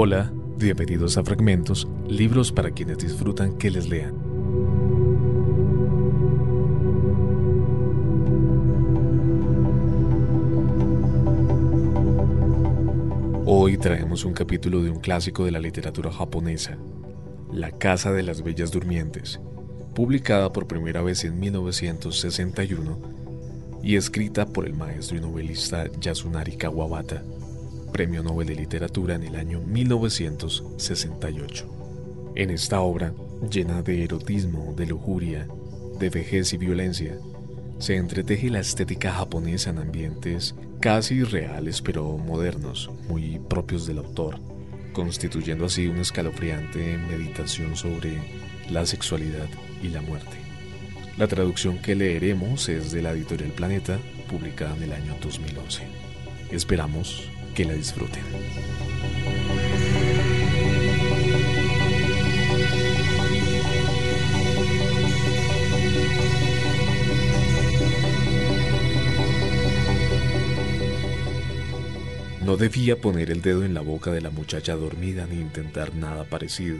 Hola, bienvenidos a Fragmentos, libros para quienes disfrutan que les lean. Hoy traemos un capítulo de un clásico de la literatura japonesa, La Casa de las Bellas Durmientes, publicada por primera vez en 1961 y escrita por el maestro y novelista Yasunari Kawabata Premio Nobel de Literatura en el año 1968. En esta obra, llena de erotismo, de lujuria, de vejez y violencia, se entreteje la estética japonesa en ambientes casi reales pero modernos, muy propios del autor, constituyendo así una escalofriante meditación sobre la sexualidad y la muerte. La traducción que leeremos es de la editorial Planeta, publicada en el año 2011. Esperamos que la disfruten. No debía poner el dedo en la boca de la muchacha dormida ni intentar nada parecido.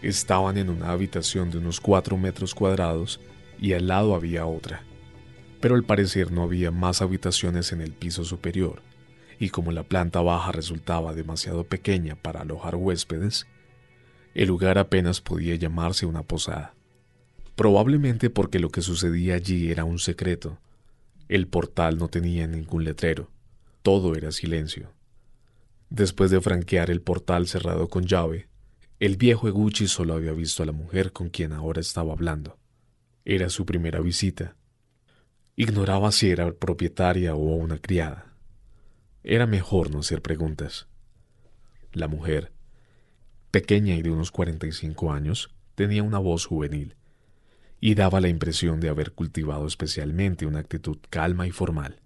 Estaban en una habitación de unos cuatro metros cuadrados y al lado había otra. Pero al parecer no había más habitaciones en el piso superior y como la planta baja resultaba demasiado pequeña para alojar huéspedes, el lugar apenas podía llamarse una posada. Probablemente porque lo que sucedía allí era un secreto. El portal no tenía ningún letrero, todo era silencio. Después de franquear el portal cerrado con llave, el viejo Eguchi solo había visto a la mujer con quien ahora estaba hablando. Era su primera visita. Ignoraba si era propietaria o una criada. Era mejor no hacer preguntas. La mujer, pequeña y de unos 45 años, tenía una voz juvenil y daba la impresión de haber cultivado especialmente una actitud calma y formal.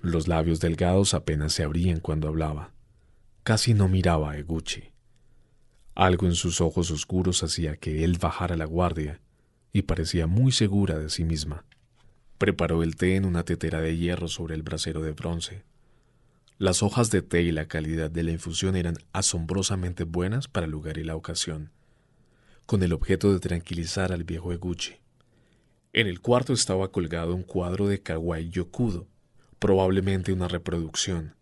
Los labios delgados apenas se abrían cuando hablaba. Casi no miraba a Eguchi. Algo en sus ojos oscuros hacía que él bajara la guardia y parecía muy segura de sí misma. Preparó el té en una tetera de hierro sobre el brasero de bronce las hojas de té y la calidad de la infusión eran asombrosamente buenas para el lugar y la ocasión, con el objeto de tranquilizar al viejo Eguchi. En el cuarto estaba colgado un cuadro de Kawai Yokudo, probablemente una reproducción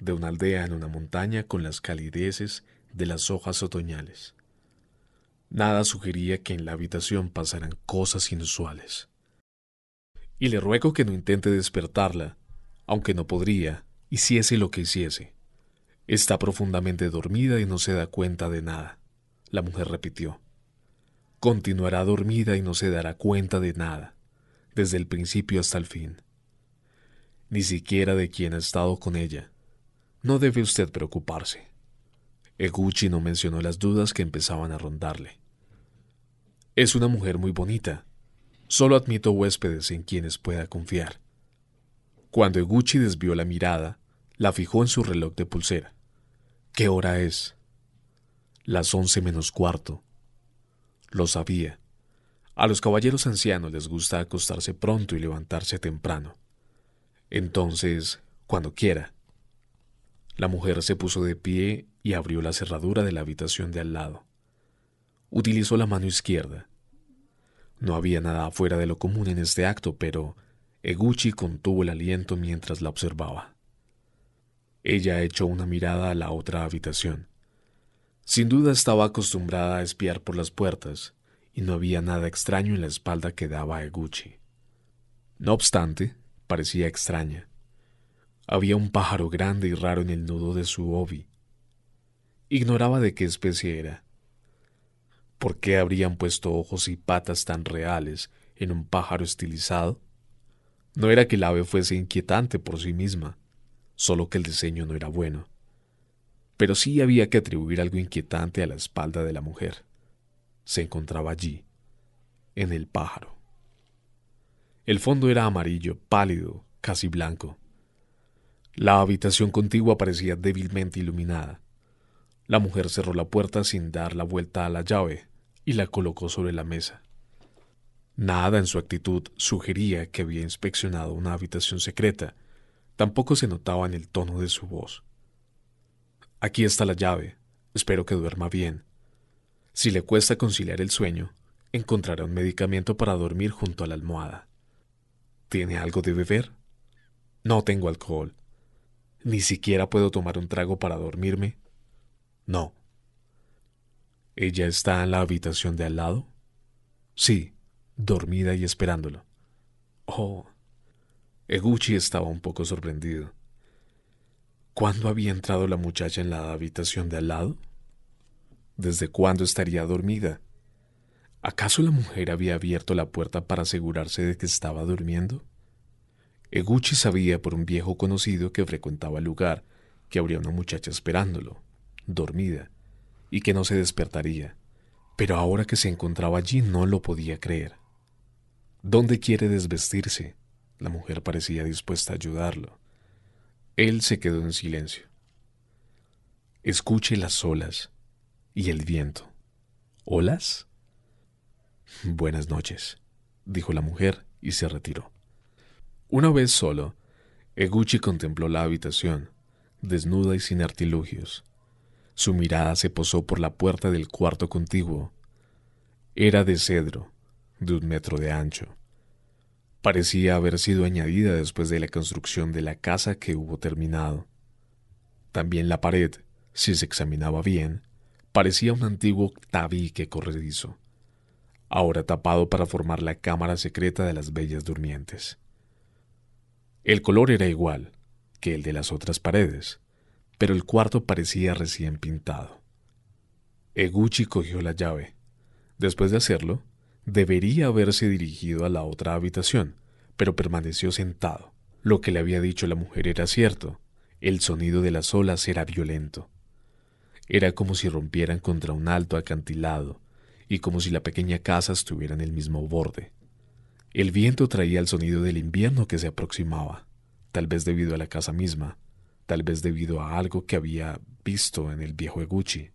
de una aldea en una montaña con las calideces de las hojas otoñales. Nada sugería que en la habitación pasaran cosas inusuales. Y le ruego que no intente despertarla, aunque no podría, hiciese lo que hiciese. Está profundamente dormida y no se da cuenta de nada, la mujer repitió. Continuará dormida y no se dará cuenta de nada, desde el principio hasta el fin. Ni siquiera de quien ha estado con ella. No debe usted preocuparse. Eguchi no mencionó las dudas que empezaban a rondarle. Es una mujer muy bonita. Solo admito huéspedes en quienes pueda confiar. Cuando Eguchi desvió la mirada, la fijó en su reloj de pulsera. ¿Qué hora es? Las once menos cuarto. Lo sabía. A los caballeros ancianos les gusta acostarse pronto y levantarse temprano. Entonces, cuando quiera. La mujer se puso de pie y abrió la cerradura de la habitación de al lado. Utilizó la mano izquierda. No había nada fuera de lo común en este acto, pero Eguchi contuvo el aliento mientras la observaba. Ella echó una mirada a la otra habitación. Sin duda estaba acostumbrada a espiar por las puertas, y no había nada extraño en la espalda que daba a Eguchi. No obstante, parecía extraña. Había un pájaro grande y raro en el nudo de su obi. Ignoraba de qué especie era. ¿Por qué habrían puesto ojos y patas tan reales en un pájaro estilizado? No era que el ave fuese inquietante por sí misma, solo que el diseño no era bueno. Pero sí había que atribuir algo inquietante a la espalda de la mujer. Se encontraba allí, en el pájaro. El fondo era amarillo, pálido, casi blanco. La habitación contigua parecía débilmente iluminada. La mujer cerró la puerta sin dar la vuelta a la llave y la colocó sobre la mesa. Nada en su actitud sugería que había inspeccionado una habitación secreta. Tampoco se notaba en el tono de su voz. Aquí está la llave. Espero que duerma bien. Si le cuesta conciliar el sueño, encontrará un medicamento para dormir junto a la almohada. ¿Tiene algo de beber? No tengo alcohol. ¿Ni siquiera puedo tomar un trago para dormirme? No. ¿Ella está en la habitación de al lado? Sí, dormida y esperándolo. Oh. Eguchi estaba un poco sorprendido. ¿Cuándo había entrado la muchacha en la habitación de al lado? ¿Desde cuándo estaría dormida? ¿Acaso la mujer había abierto la puerta para asegurarse de que estaba durmiendo? Eguchi sabía por un viejo conocido que frecuentaba el lugar que habría una muchacha esperándolo, dormida, y que no se despertaría, pero ahora que se encontraba allí no lo podía creer. ¿Dónde quiere desvestirse? La mujer parecía dispuesta a ayudarlo. Él se quedó en silencio. Escuche las olas y el viento. ¿Olas? Buenas noches, dijo la mujer y se retiró. Una vez solo, Eguchi contempló la habitación, desnuda y sin artilugios. Su mirada se posó por la puerta del cuarto contiguo. Era de cedro, de un metro de ancho. Parecía haber sido añadida después de la construcción de la casa que hubo terminado. También la pared, si se examinaba bien, parecía un antiguo tabique corredizo ahora tapado para formar la cámara secreta de las bellas durmientes. El color era igual que el de las otras paredes, pero el cuarto parecía recién pintado. Eguchi cogió la llave. Después de hacerlo, debería haberse dirigido a la otra habitación, pero permaneció sentado. Lo que le había dicho la mujer era cierto. El sonido de las olas era violento. Era como si rompieran contra un alto acantilado y como si la pequeña casa estuviera en el mismo borde. El viento traía el sonido del invierno que se aproximaba, tal vez debido a la casa misma, tal vez debido a algo que había visto en el viejo Eguchi.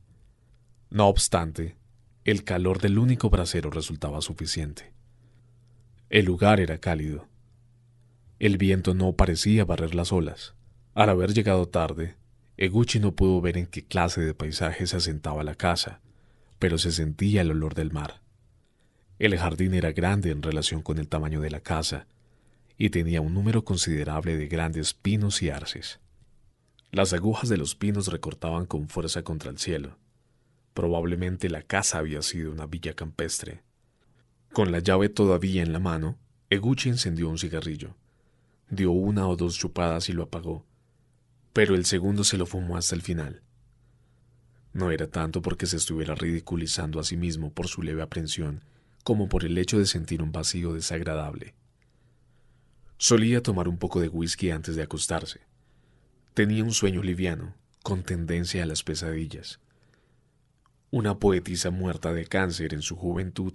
No obstante, el calor del único brasero resultaba suficiente. El lugar era cálido. El viento no parecía barrer las olas. Al haber llegado tarde, Eguchi no pudo ver en qué clase de paisaje se asentaba la casa, pero se sentía el olor del mar. El jardín era grande en relación con el tamaño de la casa y tenía un número considerable de grandes pinos y arces. Las agujas de los pinos recortaban con fuerza contra el cielo. Probablemente la casa había sido una villa campestre. Con la llave todavía en la mano, Eguchi encendió un cigarrillo. Dio una o dos chupadas y lo apagó, pero el segundo se lo fumó hasta el final. No era tanto porque se estuviera ridiculizando a sí mismo por su leve aprensión, como por el hecho de sentir un vacío desagradable. Solía tomar un poco de whisky antes de acostarse. Tenía un sueño liviano, con tendencia a las pesadillas. Una poetisa muerta de cáncer en su juventud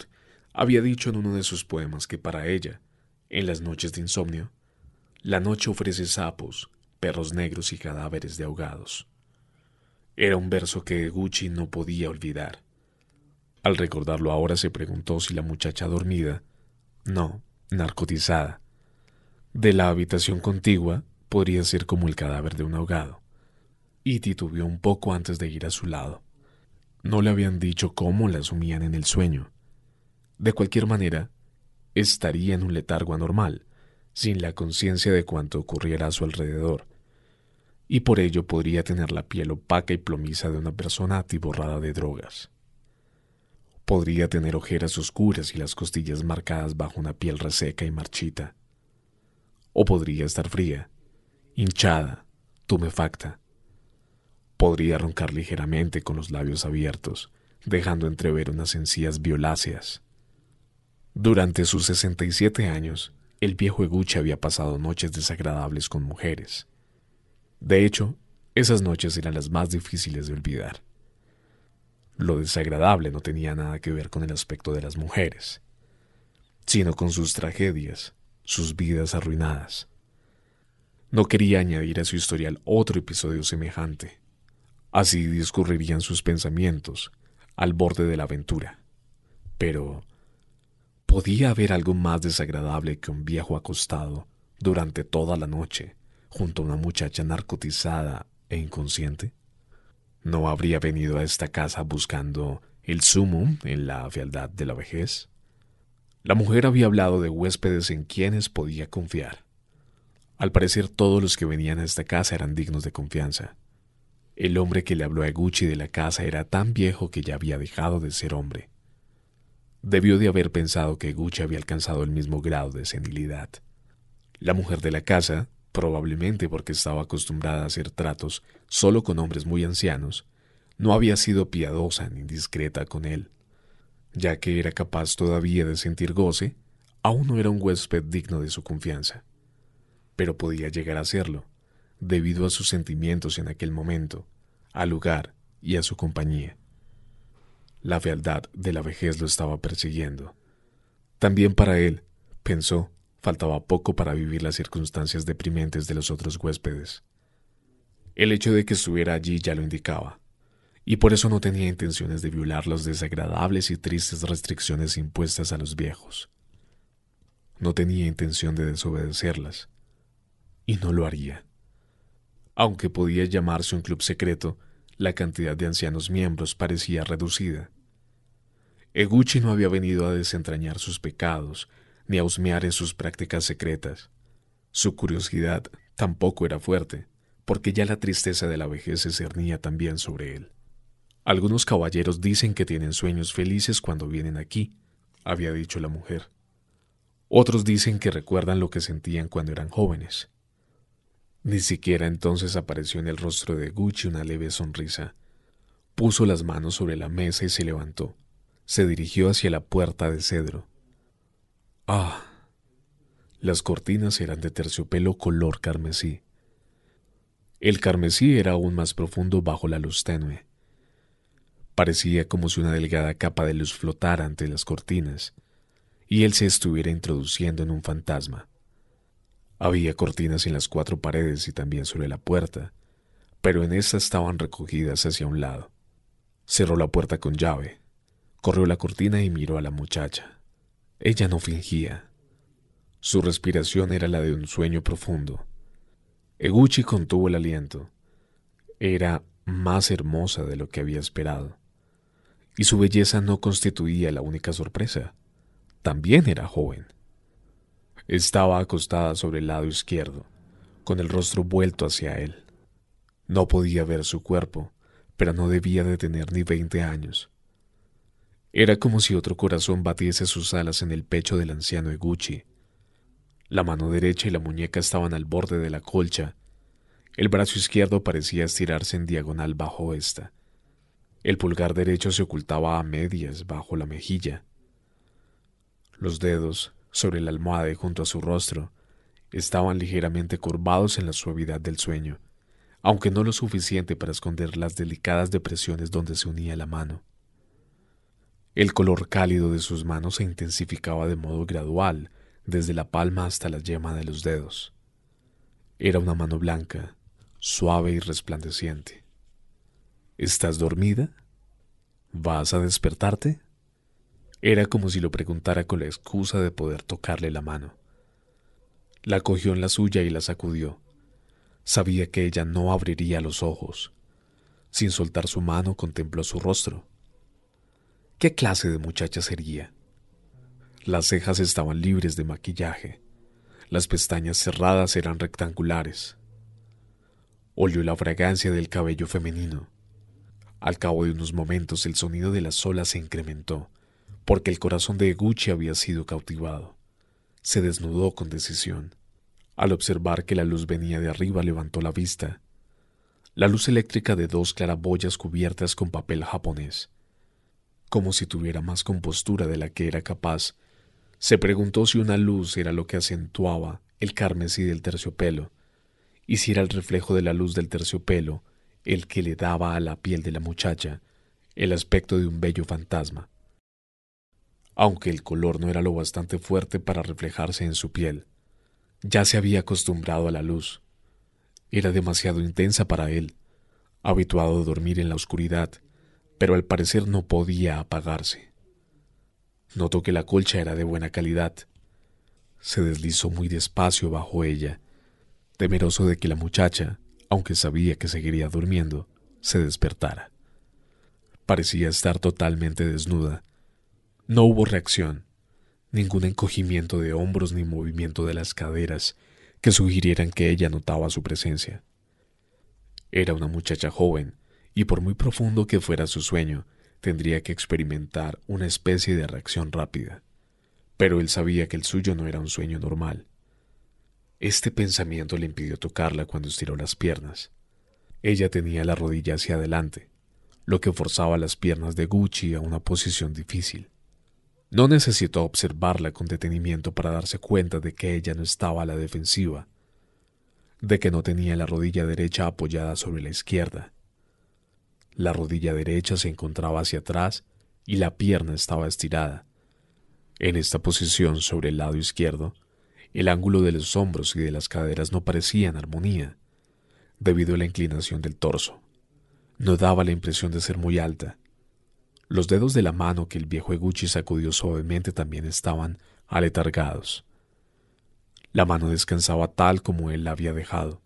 había dicho en uno de sus poemas que para ella, en las noches de insomnio, la noche ofrece sapos, perros negros y cadáveres de ahogados. Era un verso que Gucci no podía olvidar. Al recordarlo ahora se preguntó si la muchacha dormida, no, narcotizada, de la habitación contigua podría ser como el cadáver de un ahogado, y titubeó un poco antes de ir a su lado. No le habían dicho cómo la asumían en el sueño. De cualquier manera, estaría en un letargo anormal, sin la conciencia de cuanto ocurriera a su alrededor, y por ello podría tener la piel opaca y plomiza de una persona atiborrada de drogas. Podría tener ojeras oscuras y las costillas marcadas bajo una piel reseca y marchita. O podría estar fría, hinchada, tumefacta. Podría roncar ligeramente con los labios abiertos, dejando entrever unas encías violáceas. Durante sus 67 años, el viejo Eguchi había pasado noches desagradables con mujeres de hecho, esas noches eran las más difíciles de olvidar. Lo desagradable no tenía nada que ver con el aspecto de las mujeres, sino con sus tragedias, sus vidas arruinadas. No quería añadir a su historial otro episodio semejante. Así discurrirían sus pensamientos, al borde de la aventura. Pero, ¿podía haber algo más desagradable que un viejo acostado durante toda la noche, junto a una muchacha narcotizada e inconsciente? ¿No habría venido a esta casa buscando el sumum en la fealdad de la vejez? La mujer había hablado de huéspedes en quienes podía confiar. Al parecer todos los que venían a esta casa eran dignos de confianza. El hombre que le habló a Gucci de la casa era tan viejo que ya había dejado de ser hombre. Debió de haber pensado que Gucci había alcanzado el mismo grado de senilidad. La mujer de la casa, probablemente porque estaba acostumbrada a hacer tratos solo con hombres muy ancianos, no había sido piadosa ni discreta con él ya que era capaz todavía de sentir goce, aún no era un huésped digno de su confianza. Pero podía llegar a serlo, debido a sus sentimientos en aquel momento, al lugar y a su compañía. La fealdad de la vejez lo estaba persiguiendo. También para él, pensó, faltaba poco para vivir las circunstancias deprimentes de los otros huéspedes. El hecho de que estuviera allí ya lo indicaba y por eso no tenía intenciones de violar las desagradables y tristes restricciones impuestas a los viejos. No tenía intención de desobedecerlas, y no lo haría. Aunque podía llamarse un club secreto, la cantidad de ancianos miembros parecía reducida. Eguchi no había venido a desentrañar sus pecados, ni a husmear en sus prácticas secretas. Su curiosidad tampoco era fuerte, porque ya la tristeza de la vejez se cernía también sobre él. Algunos caballeros dicen que tienen sueños felices cuando vienen aquí, había dicho la mujer. Otros dicen que recuerdan lo que sentían cuando eran jóvenes. Ni siquiera entonces apareció en el rostro de Gucci una leve sonrisa. Puso las manos sobre la mesa y se levantó. Se dirigió hacia la puerta de cedro. Ah. Las cortinas eran de terciopelo color carmesí. El carmesí era aún más profundo bajo la luz tenue. Parecía como si una delgada capa de luz flotara ante las cortinas, y él se estuviera introduciendo en un fantasma. Había cortinas en las cuatro paredes y también sobre la puerta, pero en estas estaban recogidas hacia un lado. Cerró la puerta con llave, corrió la cortina y miró a la muchacha. Ella no fingía. Su respiración era la de un sueño profundo. Eguchi contuvo el aliento. Era más hermosa de lo que había esperado y su belleza no constituía la única sorpresa. También era joven. Estaba acostada sobre el lado izquierdo, con el rostro vuelto hacia él. No podía ver su cuerpo, pero no debía de tener ni veinte años. Era como si otro corazón batiese sus alas en el pecho del anciano Eguchi. La mano derecha y la muñeca estaban al borde de la colcha. El brazo izquierdo parecía estirarse en diagonal bajo esta el pulgar derecho se ocultaba a medias bajo la mejilla. Los dedos, sobre la almohada y junto a su rostro, estaban ligeramente curvados en la suavidad del sueño, aunque no lo suficiente para esconder las delicadas depresiones donde se unía la mano. El color cálido de sus manos se intensificaba de modo gradual, desde la palma hasta la yema de los dedos. Era una mano blanca, suave y resplandeciente. ¿Estás dormida? ¿Vas a despertarte? Era como si lo preguntara con la excusa de poder tocarle la mano. La cogió en la suya y la sacudió. Sabía que ella no abriría los ojos. Sin soltar su mano contempló su rostro. ¿Qué clase de muchacha sería? Las cejas estaban libres de maquillaje. Las pestañas cerradas eran rectangulares. Olió la fragancia del cabello femenino. Al cabo de unos momentos el sonido de las olas se incrementó, porque el corazón de Gucci había sido cautivado. Se desnudó con decisión. Al observar que la luz venía de arriba levantó la vista. La luz eléctrica de dos claraboyas cubiertas con papel japonés. Como si tuviera más compostura de la que era capaz, se preguntó si una luz era lo que acentuaba el carmesí del terciopelo, y si era el reflejo de la luz del terciopelo el que le daba a la piel de la muchacha el aspecto de un bello fantasma. Aunque el color no era lo bastante fuerte para reflejarse en su piel, ya se había acostumbrado a la luz. Era demasiado intensa para él, habituado a dormir en la oscuridad, pero al parecer no podía apagarse. Notó que la colcha era de buena calidad. Se deslizó muy despacio bajo ella, temeroso de que la muchacha, aunque sabía que seguiría durmiendo, se despertara. Parecía estar totalmente desnuda. No hubo reacción, ningún encogimiento de hombros ni movimiento de las caderas que sugirieran que ella notaba su presencia. Era una muchacha joven, y por muy profundo que fuera su sueño, tendría que experimentar una especie de reacción rápida. Pero él sabía que el suyo no era un sueño normal. Este pensamiento le impidió tocarla cuando estiró las piernas. Ella tenía la rodilla hacia adelante, lo que forzaba las piernas de Gucci a una posición difícil. No necesitó observarla con detenimiento para darse cuenta de que ella no estaba a la defensiva, de que no tenía la rodilla derecha apoyada sobre la izquierda. La rodilla derecha se encontraba hacia atrás y la pierna estaba estirada. En esta posición sobre el lado izquierdo, el ángulo de los hombros y de las caderas no parecía en armonía, debido a la inclinación del torso. No daba la impresión de ser muy alta. Los dedos de la mano que el viejo Eguchi sacudió suavemente también estaban aletargados. La mano descansaba tal como él la había dejado.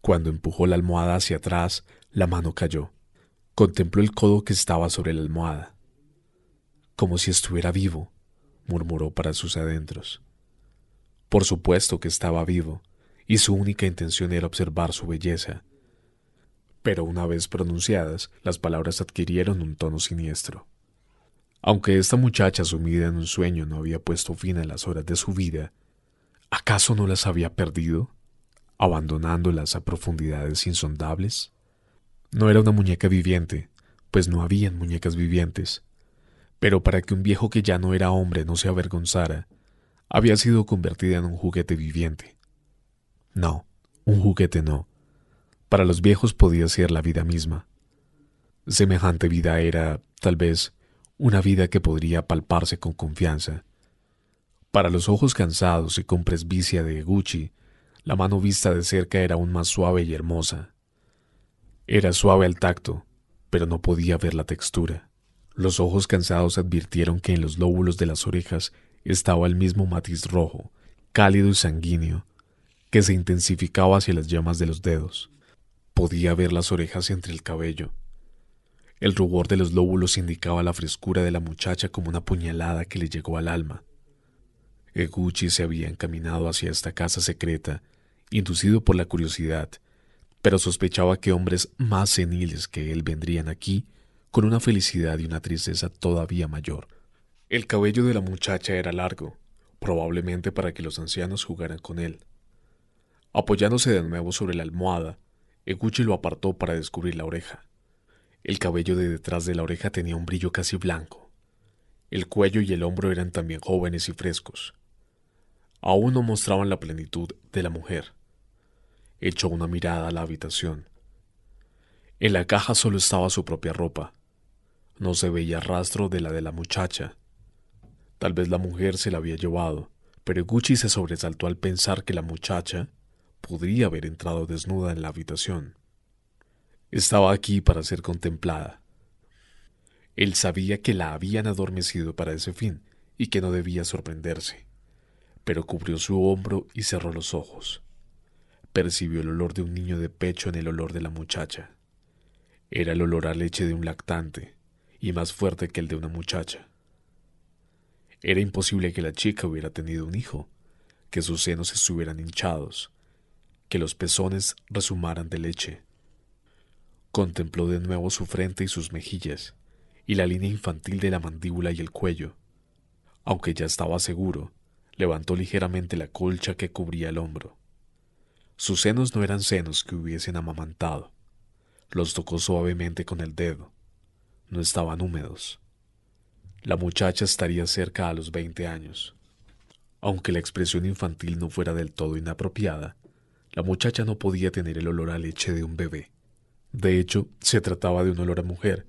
Cuando empujó la almohada hacia atrás, la mano cayó. Contempló el codo que estaba sobre la almohada. Como si estuviera vivo, murmuró para sus adentros. Por supuesto que estaba vivo, y su única intención era observar su belleza. Pero una vez pronunciadas, las palabras adquirieron un tono siniestro. Aunque esta muchacha sumida en un sueño no había puesto fin a las horas de su vida, ¿acaso no las había perdido, abandonándolas a profundidades insondables? No era una muñeca viviente, pues no habían muñecas vivientes, pero para que un viejo que ya no era hombre no se avergonzara, había sido convertida en un juguete viviente. No, un juguete no. Para los viejos podía ser la vida misma. Semejante vida era, tal vez, una vida que podría palparse con confianza. Para los ojos cansados y con presbicia de Gucci, la mano vista de cerca era aún más suave y hermosa. Era suave al tacto, pero no podía ver la textura. Los ojos cansados advirtieron que en los lóbulos de las orejas estaba el mismo matiz rojo, cálido y sanguíneo, que se intensificaba hacia las llamas de los dedos. Podía ver las orejas entre el cabello. El rubor de los lóbulos indicaba la frescura de la muchacha como una puñalada que le llegó al alma. Eguchi se había encaminado hacia esta casa secreta, inducido por la curiosidad, pero sospechaba que hombres más seniles que él vendrían aquí con una felicidad y una tristeza todavía mayor. El cabello de la muchacha era largo, probablemente para que los ancianos jugaran con él. Apoyándose de nuevo sobre la almohada, Eguchi lo apartó para descubrir la oreja. El cabello de detrás de la oreja tenía un brillo casi blanco. El cuello y el hombro eran también jóvenes y frescos. Aún no mostraban la plenitud de la mujer. Echó una mirada a la habitación. En la caja solo estaba su propia ropa. No se veía rastro de la de la muchacha, Tal vez la mujer se la había llevado, pero Gucci se sobresaltó al pensar que la muchacha podría haber entrado desnuda en la habitación. Estaba aquí para ser contemplada. Él sabía que la habían adormecido para ese fin y que no debía sorprenderse, pero cubrió su hombro y cerró los ojos. Percibió el olor de un niño de pecho en el olor de la muchacha. Era el olor a leche de un lactante, y más fuerte que el de una muchacha. Era imposible que la chica hubiera tenido un hijo, que sus senos estuvieran hinchados, que los pezones resumaran de leche. Contempló de nuevo su frente y sus mejillas, y la línea infantil de la mandíbula y el cuello. Aunque ya estaba seguro, levantó ligeramente la colcha que cubría el hombro. Sus senos no eran senos que hubiesen amamantado. Los tocó suavemente con el dedo. No estaban húmedos. La muchacha estaría cerca a los veinte años. Aunque la expresión infantil no fuera del todo inapropiada, la muchacha no podía tener el olor a leche de un bebé. De hecho, se trataba de un olor a mujer,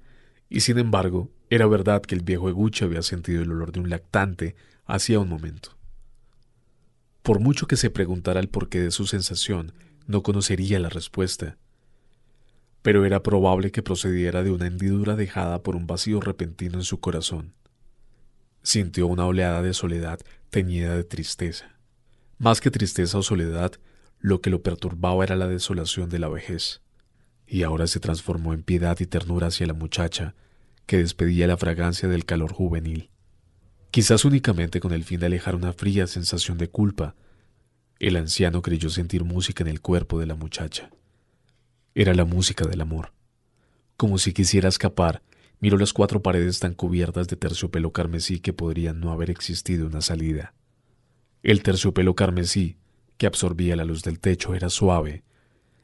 y sin embargo, era verdad que el viejo Eguchi había sentido el olor de un lactante hacía un momento. Por mucho que se preguntara el porqué de su sensación, no conocería la respuesta. Pero era probable que procediera de una hendidura dejada por un vacío repentino en su corazón. Sintió una oleada de soledad teñida de tristeza. Más que tristeza o soledad, lo que lo perturbaba era la desolación de la vejez. y ahora se transformó en piedad y ternura hacia la muchacha que despedía la fragancia del calor juvenil. Quizás únicamente con el fin de alejar una fría sensación de culpa, el anciano creyó sentir música en el cuerpo de la muchacha. Era la música del amor. Como si quisiera escapar, miró las cuatro paredes tan cubiertas de terciopelo carmesí que podrían no haber existido una salida. El terciopelo carmesí, que absorbía la luz del techo, era suave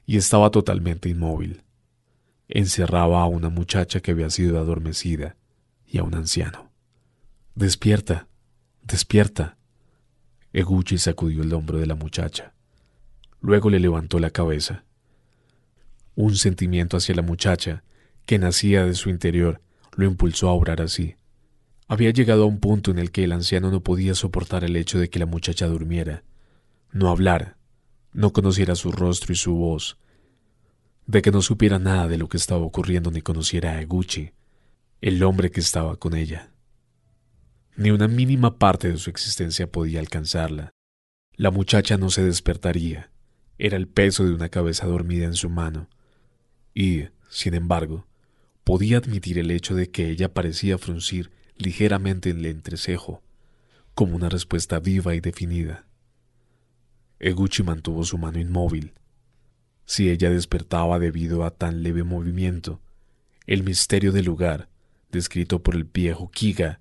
y estaba totalmente inmóvil. Encerraba a una muchacha que había sido adormecida y a un anciano. Despierta, despierta. Eguchi sacudió el hombro de la muchacha. Luego le levantó la cabeza. Un sentimiento hacia la muchacha, que nacía de su interior, lo impulsó a obrar así. Había llegado a un punto en el que el anciano no podía soportar el hecho de que la muchacha durmiera, no hablara, no conociera su rostro y su voz, de que no supiera nada de lo que estaba ocurriendo ni conociera a Eguchi, el hombre que estaba con ella. Ni una mínima parte de su existencia podía alcanzarla. La muchacha no se despertaría. Era el peso de una cabeza dormida en su mano. Y, sin embargo, podía admitir el hecho de que ella parecía fruncir ligeramente el entrecejo, como una respuesta viva y definida. Eguchi mantuvo su mano inmóvil. Si ella despertaba debido a tan leve movimiento, el misterio del lugar, descrito por el viejo Kiga,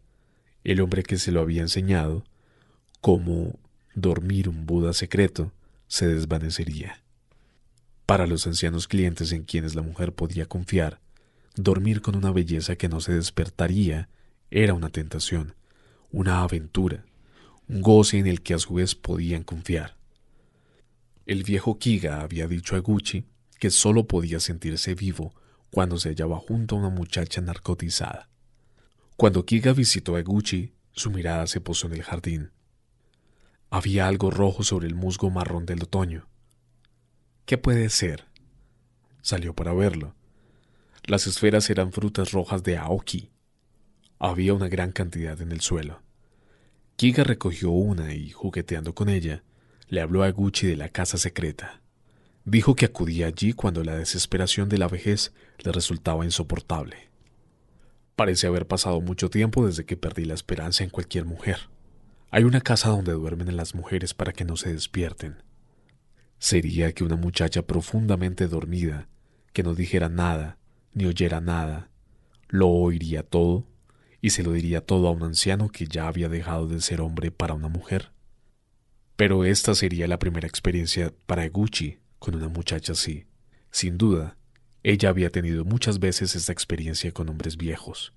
el hombre que se lo había enseñado, como dormir un Buda secreto, se desvanecería. Para los ancianos clientes en quienes la mujer podía confiar, dormir con una belleza que no se despertaría era una tentación, una aventura, un goce en el que a su vez podían confiar. El viejo Kiga había dicho a Gucci que solo podía sentirse vivo cuando se hallaba junto a una muchacha narcotizada. Cuando Kiga visitó a Gucci, su mirada se posó en el jardín. Había algo rojo sobre el musgo marrón del otoño. ¿Qué puede ser? Salió para verlo. Las esferas eran frutas rojas de Aoki. Había una gran cantidad en el suelo. Kiga recogió una y, jugueteando con ella, le habló a Gucci de la casa secreta. Dijo que acudía allí cuando la desesperación de la vejez le resultaba insoportable. Parece haber pasado mucho tiempo desde que perdí la esperanza en cualquier mujer. Hay una casa donde duermen las mujeres para que no se despierten. Sería que una muchacha profundamente dormida, que no dijera nada, ni oyera nada, lo oiría todo y se lo diría todo a un anciano que ya había dejado de ser hombre para una mujer. Pero esta sería la primera experiencia para Gucci con una muchacha así. Sin duda, ella había tenido muchas veces esta experiencia con hombres viejos.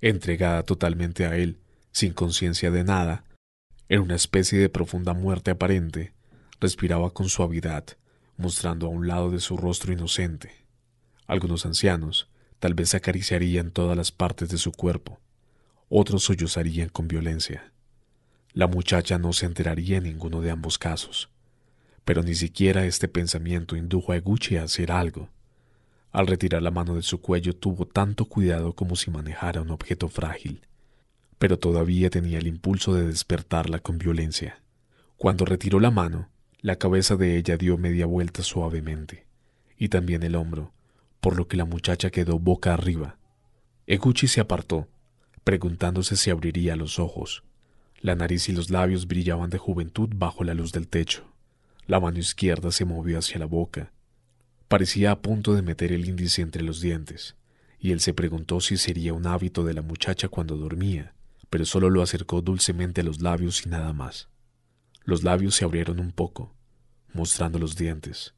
Entregada totalmente a él, sin conciencia de nada, en una especie de profunda muerte aparente, respiraba con suavidad, mostrando a un lado de su rostro inocente. Algunos ancianos tal vez acariciarían todas las partes de su cuerpo, otros sollozarían con violencia. La muchacha no se enteraría en ninguno de ambos casos, pero ni siquiera este pensamiento indujo a Eguchi a hacer algo. Al retirar la mano de su cuello tuvo tanto cuidado como si manejara un objeto frágil, pero todavía tenía el impulso de despertarla con violencia. Cuando retiró la mano, la cabeza de ella dio media vuelta suavemente, y también el hombro, por lo que la muchacha quedó boca arriba. Eguchi se apartó, preguntándose si abriría los ojos. La nariz y los labios brillaban de juventud bajo la luz del techo. La mano izquierda se movió hacia la boca. Parecía a punto de meter el índice entre los dientes, y él se preguntó si sería un hábito de la muchacha cuando dormía, pero solo lo acercó dulcemente a los labios y nada más. Los labios se abrieron un poco, mostrando los dientes.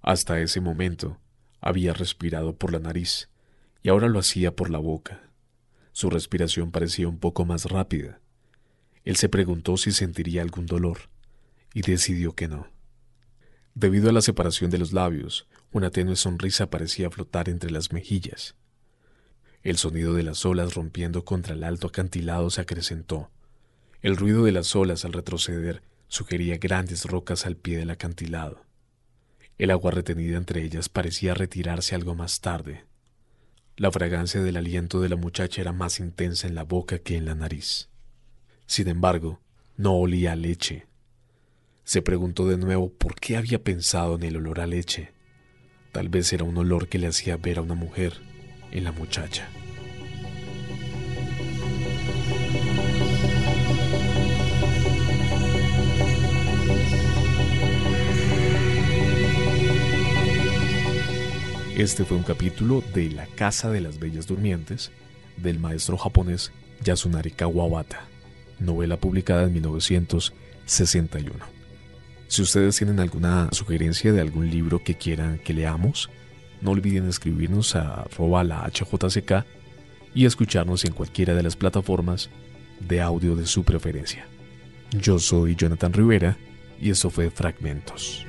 Hasta ese momento había respirado por la nariz, y ahora lo hacía por la boca. Su respiración parecía un poco más rápida, él se preguntó si sentiría algún dolor y decidió que no. Debido a la separación de los labios, una tenue sonrisa parecía flotar entre las mejillas. El sonido de las olas rompiendo contra el alto acantilado se acrecentó. El ruido de las olas al retroceder sugería grandes rocas al pie del acantilado. El agua retenida entre ellas parecía retirarse algo más tarde. La fragancia del aliento de la muchacha era más intensa en la boca que en la nariz. Sin embargo, no olía a leche. Se preguntó de nuevo por qué había pensado en el olor a leche. Tal vez era un olor que le hacía ver a una mujer en la muchacha. Este fue un capítulo de La Casa de las Bellas Durmientes del maestro japonés Yasunari Kawabata, novela publicada en 1961. Si ustedes tienen alguna sugerencia de algún libro que quieran que leamos, no olviden escribirnos a arroba la HJCK y escucharnos en cualquiera de las plataformas de audio de su preferencia. Yo soy Jonathan Rivera y esto fue Fragmentos.